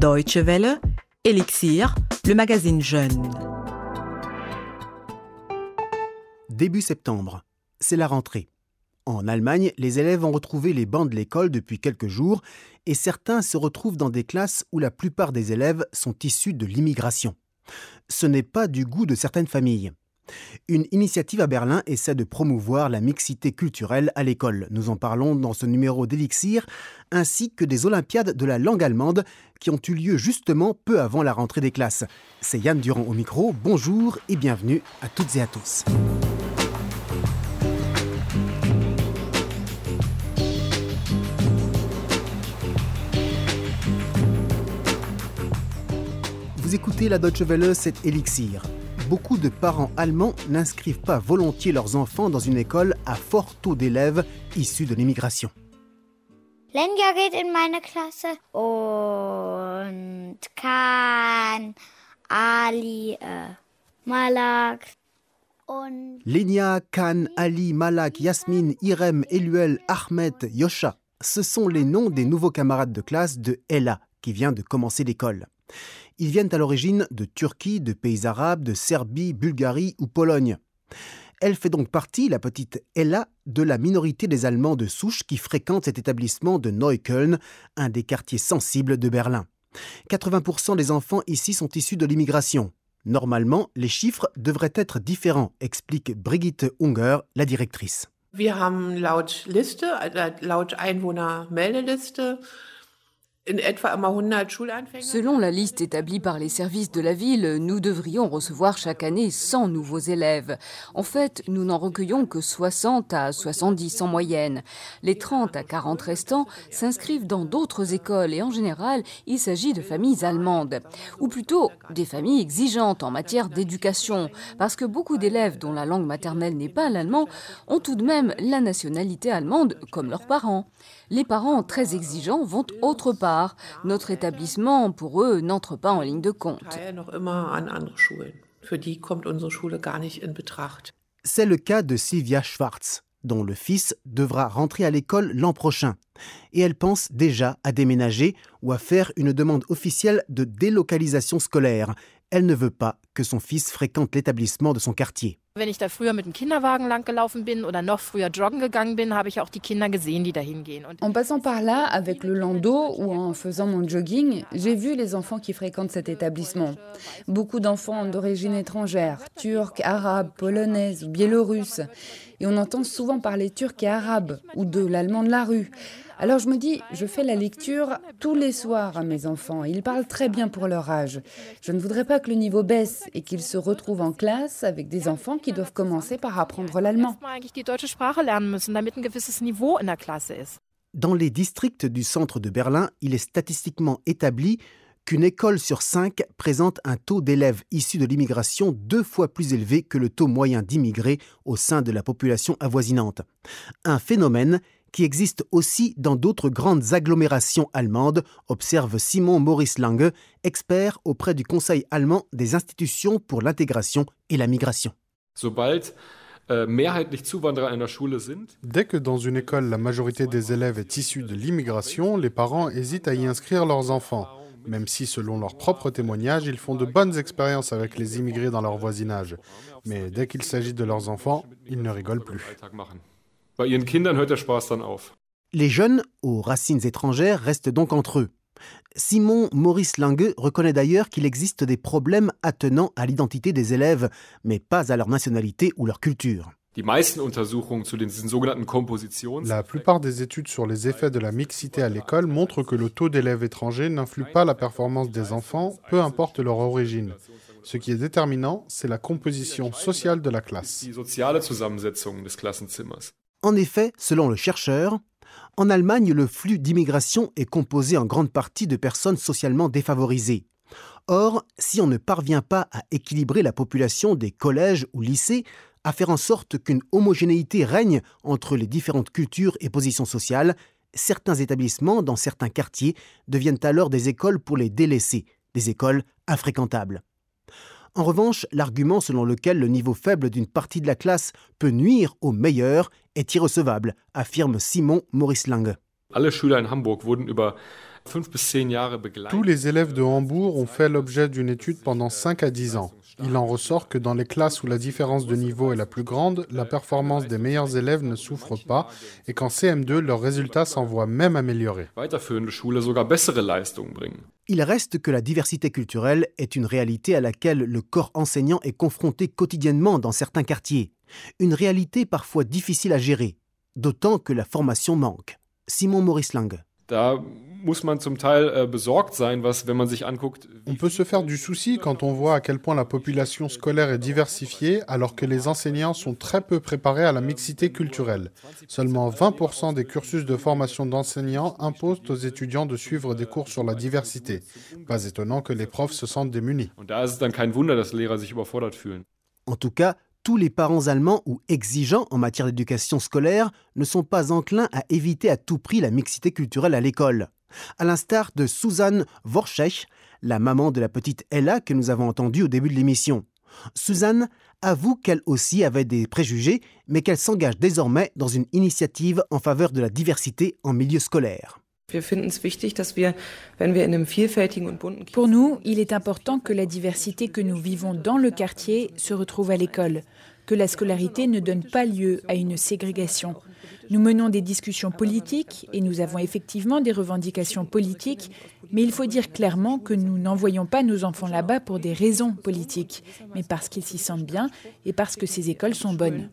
Deutsche Welle, Elixir, le magazine Jeune. Début septembre, c'est la rentrée. En Allemagne, les élèves ont retrouvé les bancs de l'école depuis quelques jours et certains se retrouvent dans des classes où la plupart des élèves sont issus de l'immigration. Ce n'est pas du goût de certaines familles. Une initiative à Berlin essaie de promouvoir la mixité culturelle à l'école. Nous en parlons dans ce numéro d'Elixir, ainsi que des Olympiades de la langue allemande qui ont eu lieu justement peu avant la rentrée des classes. C'est Yann Durand au micro. Bonjour et bienvenue à toutes et à tous. Vous écoutez la Deutsche Welle, c'est Elixir beaucoup de parents allemands n'inscrivent pas volontiers leurs enfants dans une école à fort taux d'élèves issus de l'immigration. Lenja geht in meine Klasse und Kan, Ali, äh, Malak und Lenia, Khan, Ali, Malak, Yasmin, Irem, Eluel, Ahmed, Yosha, ce sont les noms des nouveaux camarades de classe de Ella, qui vient de commencer l'école. Ils viennent à l'origine de Turquie, de pays arabes, de Serbie, Bulgarie ou Pologne. Elle fait donc partie, la petite Ella, de la minorité des Allemands de souche qui fréquentent cet établissement de Neukölln, un des quartiers sensibles de Berlin. 80% des enfants ici sont issus de l'immigration. Normalement, les chiffres devraient être différents, explique Brigitte Unger, la directrice. Liste, äh, Selon la liste établie par les services de la ville, nous devrions recevoir chaque année 100 nouveaux élèves. En fait, nous n'en recueillons que 60 à 70 en moyenne. Les 30 à 40 restants s'inscrivent dans d'autres écoles et en général, il s'agit de familles allemandes. Ou plutôt des familles exigeantes en matière d'éducation, parce que beaucoup d'élèves dont la langue maternelle n'est pas l'allemand ont tout de même la nationalité allemande comme leurs parents. Les parents très exigeants vont autre part notre établissement, pour eux, n'entre pas en ligne de compte. C'est le cas de Sylvia Schwartz, dont le fils devra rentrer à l'école l'an prochain. Et elle pense déjà à déménager ou à faire une demande officielle de délocalisation scolaire. Elle ne veut pas que son fils fréquente l'établissement de son quartier. En passant par là avec le landau ou en faisant mon jogging, j'ai vu les enfants qui fréquentent cet établissement. Beaucoup d'enfants d'origine étrangère, turcs, arabes, polonaises ou biélorusses. Et on entend souvent parler turc et arabe ou de l'allemand de la rue. Alors je me dis, je fais la lecture tous les soirs à mes enfants. Ils parlent très bien pour leur âge. Je ne voudrais pas que le niveau baisse et qu'ils se retrouvent en classe avec des enfants qui doivent commencer par apprendre l'allemand. Dans les districts du centre de Berlin, il est statistiquement établi qu'une école sur cinq présente un taux d'élèves issus de l'immigration deux fois plus élevé que le taux moyen d'immigrés au sein de la population avoisinante. Un phénomène qui existe aussi dans d'autres grandes agglomérations allemandes, observe Simon Maurice Lange, expert auprès du Conseil allemand des institutions pour l'intégration et la migration. Äh, Dès que dans une école la majorité des élèves est issue de l'immigration, les parents hésitent à y inscrire leurs enfants, même si selon leurs propres témoignages, ils font de bonnes expériences avec les immigrés dans leur voisinage. Mais dès qu'il s'agit de leurs enfants, ils ne rigolent plus. Les jeunes aux racines étrangères restent donc entre eux. Simon Maurice Lange reconnaît d'ailleurs qu'il existe des problèmes attenant à l'identité des élèves, mais pas à leur nationalité ou leur culture. La plupart des études sur les effets de la mixité à l'école montrent que le taux d'élèves étrangers n'influe pas la performance des enfants, peu importe leur origine. Ce qui est déterminant, c'est la composition sociale de la classe. En effet, selon le chercheur, en Allemagne, le flux d'immigration est composé en grande partie de personnes socialement défavorisées. Or, si on ne parvient pas à équilibrer la population des collèges ou lycées, à faire en sorte qu'une homogénéité règne entre les différentes cultures et positions sociales, certains établissements dans certains quartiers deviennent alors des écoles pour les délaissés, des écoles infréquentables. En revanche, l'argument selon lequel le niveau faible d'une partie de la classe peut nuire aux meilleurs est irrecevable, affirme Simon Maurice Lange. Tous les élèves de Hambourg ont fait l'objet d'une étude pendant 5 à 10 ans. Il en ressort que dans les classes où la différence de niveau est la plus grande, la performance des meilleurs élèves ne souffre pas et qu'en CM2, leurs résultats s'en voient même améliorés. Il reste que la diversité culturelle est une réalité à laquelle le corps enseignant est confronté quotidiennement dans certains quartiers. Une réalité parfois difficile à gérer, d'autant que la formation manque. Simon Maurice Lang. On peut se faire du souci quand on voit à quel point la population scolaire est diversifiée alors que les enseignants sont très peu préparés à la mixité culturelle. Seulement 20% des cursus de formation d'enseignants imposent aux étudiants de suivre des cours sur la diversité. Pas étonnant que les profs se sentent démunis. En tout cas, tous les parents allemands ou exigeants en matière d'éducation scolaire ne sont pas enclins à éviter à tout prix la mixité culturelle à l'école. À l'instar de Suzanne Vorschech, la maman de la petite Ella que nous avons entendue au début de l'émission. Suzanne avoue qu'elle aussi avait des préjugés, mais qu'elle s'engage désormais dans une initiative en faveur de la diversité en milieu scolaire. Pour nous, il est important que la diversité que nous vivons dans le quartier se retrouve à l'école, que la scolarité ne donne pas lieu à une ségrégation. Nous menons des discussions politiques et nous avons effectivement des revendications politiques, mais il faut dire clairement que nous n'envoyons pas nos enfants là-bas pour des raisons politiques, mais parce qu'ils s'y sentent bien et parce que ces écoles sont bonnes.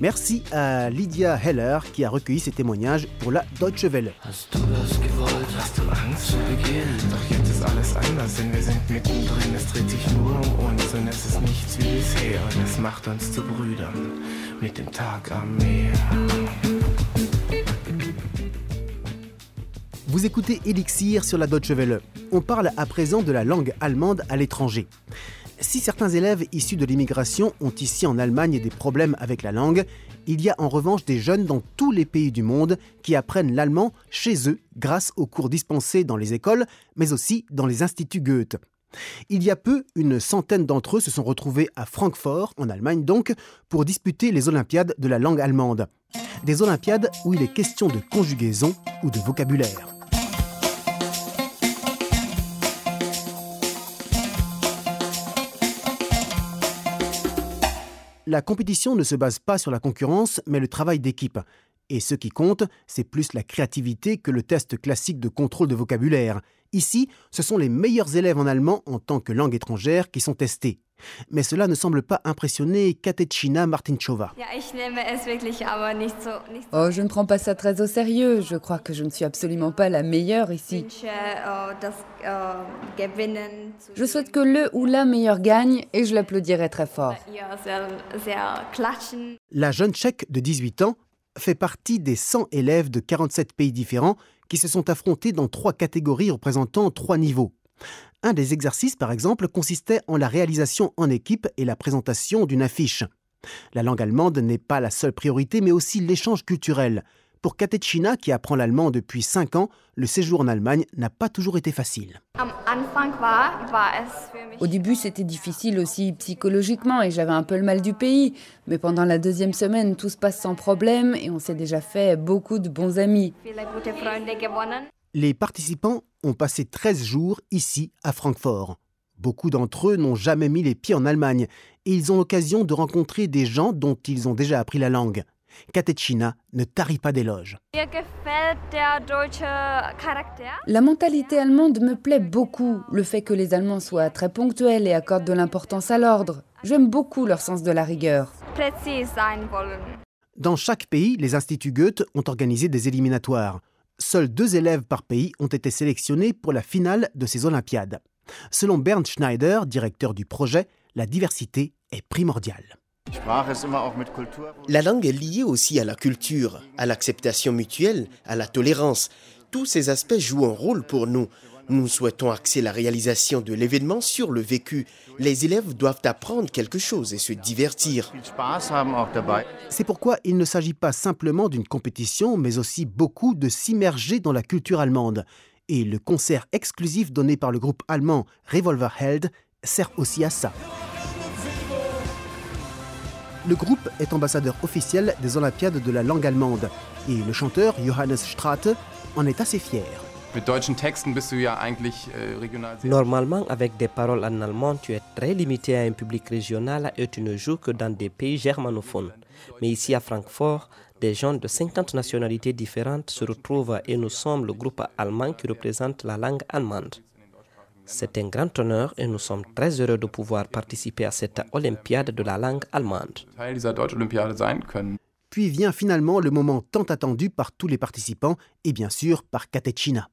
Merci à Lydia Heller qui a recueilli ces témoignages pour la Deutsche Welle. Vous écoutez Elixir sur la Deutsche Welle. On parle à présent de la langue allemande à l'étranger. Si certains élèves issus de l'immigration ont ici en Allemagne des problèmes avec la langue, il y a en revanche des jeunes dans tous les pays du monde qui apprennent l'allemand chez eux grâce aux cours dispensés dans les écoles, mais aussi dans les instituts Goethe. Il y a peu, une centaine d'entre eux se sont retrouvés à Francfort, en Allemagne donc, pour disputer les Olympiades de la langue allemande. Des Olympiades où il est question de conjugaison ou de vocabulaire. La compétition ne se base pas sur la concurrence, mais le travail d'équipe. Et ce qui compte, c'est plus la créativité que le test classique de contrôle de vocabulaire. Ici, ce sont les meilleurs élèves en allemand en tant que langue étrangère qui sont testés. Mais cela ne semble pas impressionner Katechina Martinchova. Oh, je ne prends pas ça très au sérieux. Je crois que je ne suis absolument pas la meilleure ici. Je souhaite que le ou la meilleure gagne et je l'applaudirai très fort. La jeune tchèque de 18 ans fait partie des 100 élèves de 47 pays différents qui se sont affrontés dans trois catégories représentant trois niveaux. Un des exercices, par exemple, consistait en la réalisation en équipe et la présentation d'une affiche. La langue allemande n'est pas la seule priorité, mais aussi l'échange culturel. Pour Katechina, qui apprend l'allemand depuis 5 ans, le séjour en Allemagne n'a pas toujours été facile. Au début, c'était difficile aussi psychologiquement et j'avais un peu le mal du pays. Mais pendant la deuxième semaine, tout se passe sans problème et on s'est déjà fait beaucoup de bons amis. Les participants ont passé 13 jours ici à Francfort. Beaucoup d'entre eux n'ont jamais mis les pieds en Allemagne et ils ont l'occasion de rencontrer des gens dont ils ont déjà appris la langue. Katechina ne tarit pas d'éloges. La mentalité allemande me plaît beaucoup. Le fait que les Allemands soient très ponctuels et accordent de l'importance à l'ordre. J'aime beaucoup leur sens de la rigueur. Dans chaque pays, les instituts Goethe ont organisé des éliminatoires. Seuls deux élèves par pays ont été sélectionnés pour la finale de ces Olympiades. Selon Bernd Schneider, directeur du projet, la diversité est primordiale. La langue est liée aussi à la culture, à l'acceptation mutuelle, à la tolérance. Tous ces aspects jouent un rôle pour nous. Nous souhaitons axer la réalisation de l'événement sur le vécu. Les élèves doivent apprendre quelque chose et se divertir. C'est pourquoi il ne s'agit pas simplement d'une compétition, mais aussi beaucoup de s'immerger dans la culture allemande. Et le concert exclusif donné par le groupe allemand Revolverheld sert aussi à ça. Le groupe est ambassadeur officiel des Olympiades de la langue allemande et le chanteur Johannes Strate en est assez fier. Normalement, avec des paroles en allemand, tu es très limité à un public régional et tu ne joues que dans des pays germanophones. Mais ici à Francfort, des gens de 50 nationalités différentes se retrouvent et nous sommes le groupe allemand qui représente la langue allemande. C'est un grand honneur et nous sommes très heureux de pouvoir participer à cette Olympiade de la langue allemande. Puis vient finalement le moment tant attendu par tous les participants et bien sûr par Katechina.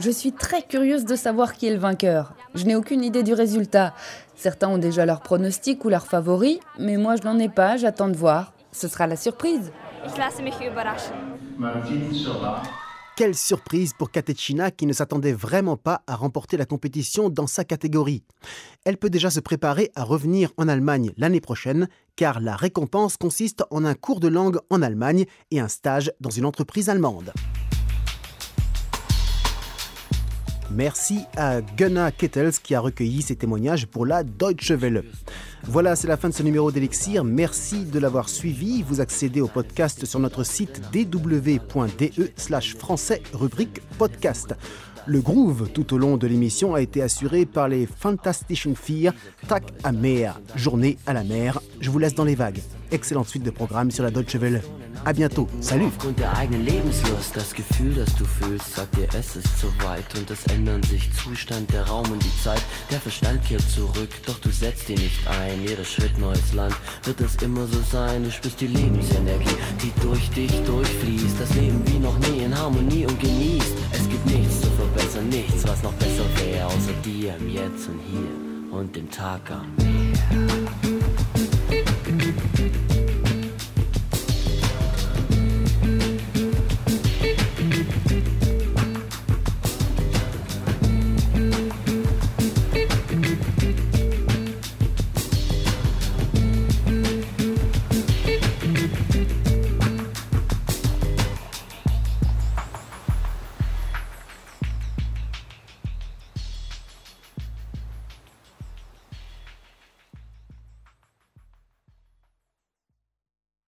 Je suis très curieuse de savoir qui est le vainqueur. Je n'ai aucune idée du résultat. Certains ont déjà leur pronostic ou leur favori, mais moi je n'en ai pas, j'attends de voir. Ce sera la surprise. Quelle surprise pour Katechina qui ne s'attendait vraiment pas à remporter la compétition dans sa catégorie. Elle peut déjà se préparer à revenir en Allemagne l'année prochaine, car la récompense consiste en un cours de langue en Allemagne et un stage dans une entreprise allemande. Merci à Gunnar Kettels qui a recueilli ces témoignages pour la Deutsche Welle. Voilà, c'est la fin de ce numéro d'Elixir. Merci de l'avoir suivi. Vous accédez au podcast sur notre site dw.de slash français rubrique podcast. Le groove tout au long de l'émission a été assuré par les Fantastischen Vier, Tac à mer, journée à la mer. Je vous laisse dans les vagues. Excellente suite de programmes sur la Deutsche Welle. À bientôt. Salut. Aufgrund der eigenen Lebenslust, das Gefühl, das du fühlst, sagt dir, es ist zu weit und es ändern sich Zustand, der Raum und die Zeit. Der Verstand kehrt zurück, doch du setzt ihn nicht ein. Jeder Schritt neues Land, wird es immer so sein. Du spürst die Lebensenergie, die durch dich durchfließt. Das Leben wie noch nie in Harmonie und genießt. Es gibt nichts zu verbessern, nichts, was noch besser wäre, außer dir im Jetzt und hier und dem Tag am Meer.